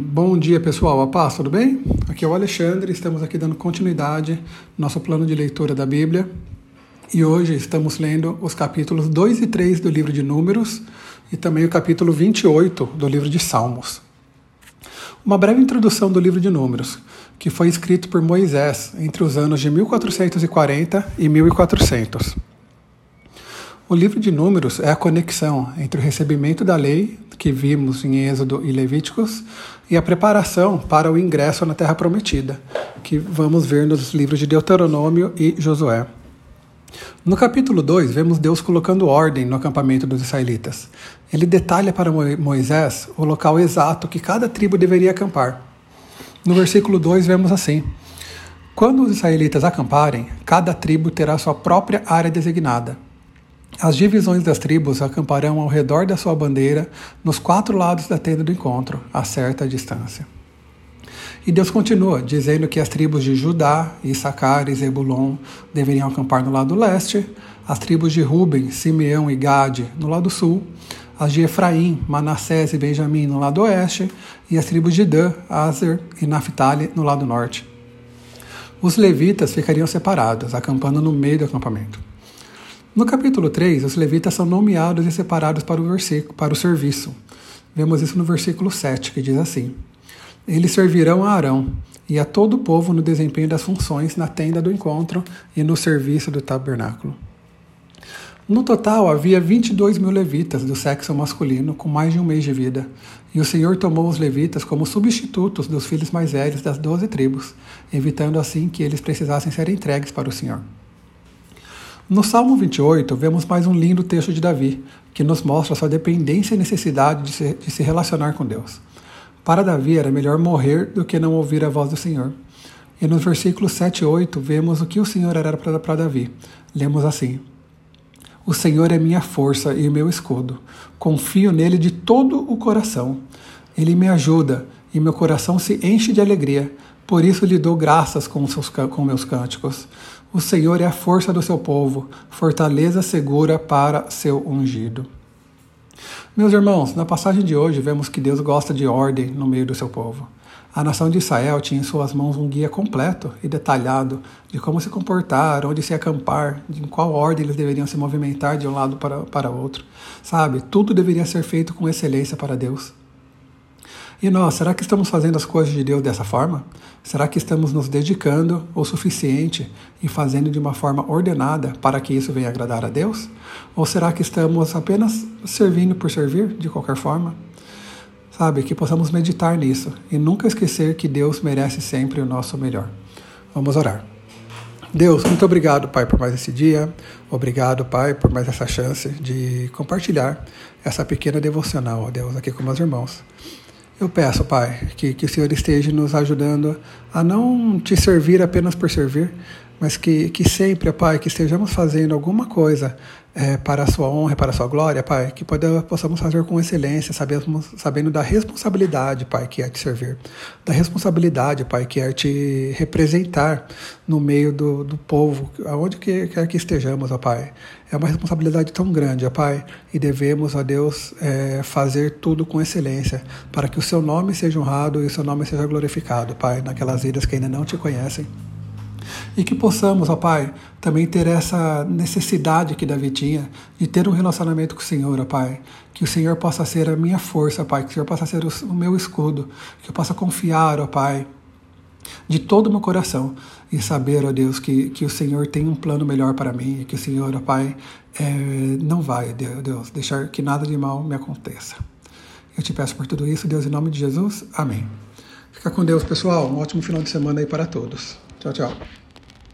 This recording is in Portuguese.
Bom dia, pessoal. A paz, tudo bem? Aqui é o Alexandre, estamos aqui dando continuidade no nosso plano de leitura da Bíblia. E hoje estamos lendo os capítulos 2 e 3 do livro de Números e também o capítulo 28 do livro de Salmos. Uma breve introdução do livro de Números, que foi escrito por Moisés entre os anos de 1440 e 1400. O livro de Números é a conexão entre o recebimento da lei, que vimos em Êxodo e Levíticos, e a preparação para o ingresso na Terra Prometida, que vamos ver nos livros de Deuteronômio e Josué. No capítulo 2, vemos Deus colocando ordem no acampamento dos israelitas. Ele detalha para Moisés o local exato que cada tribo deveria acampar. No versículo 2, vemos assim: Quando os israelitas acamparem, cada tribo terá sua própria área designada as divisões das tribos acamparão ao redor da sua bandeira, nos quatro lados da tenda do encontro, a certa distância. E Deus continua, dizendo que as tribos de Judá, Issacar e Zebulon deveriam acampar no lado leste, as tribos de Ruben, Simeão e Gade no lado sul, as de Efraim, Manassés e Benjamim no lado oeste, e as tribos de Dan, Azer e Naphtali no lado norte. Os levitas ficariam separados, acampando no meio do acampamento. No capítulo 3, os levitas são nomeados e separados para o, versículo, para o serviço. Vemos isso no versículo 7, que diz assim: Eles servirão a Arão e a todo o povo no desempenho das funções na tenda do encontro e no serviço do tabernáculo. No total, havia 22 mil levitas do sexo masculino com mais de um mês de vida, e o Senhor tomou os levitas como substitutos dos filhos mais velhos das doze tribos, evitando assim que eles precisassem ser entregues para o Senhor. No Salmo 28, vemos mais um lindo texto de Davi, que nos mostra sua dependência e necessidade de se, de se relacionar com Deus. Para Davi era melhor morrer do que não ouvir a voz do Senhor. E nos versículos 7 e 8 vemos o que o Senhor era para Davi. Lemos assim: O Senhor é minha força e meu escudo. Confio nele de todo o coração. Ele me ajuda e meu coração se enche de alegria. Por isso lhe dou graças com, seus, com meus cânticos. O Senhor é a força do seu povo, fortaleza segura para seu ungido. Meus irmãos, na passagem de hoje vemos que Deus gosta de ordem no meio do seu povo. A nação de Israel tinha em suas mãos um guia completo e detalhado de como se comportar, onde se acampar, em qual ordem eles deveriam se movimentar de um lado para, para outro. Sabe, tudo deveria ser feito com excelência para Deus. E nós, será que estamos fazendo as coisas de Deus dessa forma? Será que estamos nos dedicando o suficiente e fazendo de uma forma ordenada para que isso venha agradar a Deus? Ou será que estamos apenas servindo por servir de qualquer forma? Sabe, que possamos meditar nisso e nunca esquecer que Deus merece sempre o nosso melhor. Vamos orar. Deus, muito obrigado, Pai, por mais esse dia. Obrigado, Pai, por mais essa chance de compartilhar essa pequena devocional, ó Deus, aqui com meus irmãos. Eu peço, Pai, que, que o Senhor esteja nos ajudando a não te servir apenas por servir, mas que, que sempre, Pai, que estejamos fazendo alguma coisa é, para a sua honra, para a sua glória, Pai, que pode, possamos fazer com excelência, sabemos, sabendo da responsabilidade, Pai, que é te servir, da responsabilidade, Pai, que é te representar no meio do, do povo, aonde que, quer que estejamos, ó Pai. É uma responsabilidade tão grande, ó Pai, e devemos, ó Deus, é, fazer tudo com excelência, para que o seu nome seja honrado e o seu nome seja glorificado, Pai, naquelas vidas que ainda não te conhecem. E que possamos, ó Pai, também ter essa necessidade que Davi tinha de ter um relacionamento com o Senhor, ó Pai. Que o Senhor possa ser a minha força, Pai. Que o Senhor possa ser o meu escudo. Que eu possa confiar, ó Pai, de todo o meu coração e saber, ó Deus, que, que o Senhor tem um plano melhor para mim e que o Senhor, ó Pai, é, não vai, Deus, deixar que nada de mal me aconteça. Eu te peço por tudo isso, Deus, em nome de Jesus. Amém. Fica com Deus, pessoal. Um ótimo final de semana aí para todos. Tchau, tchau.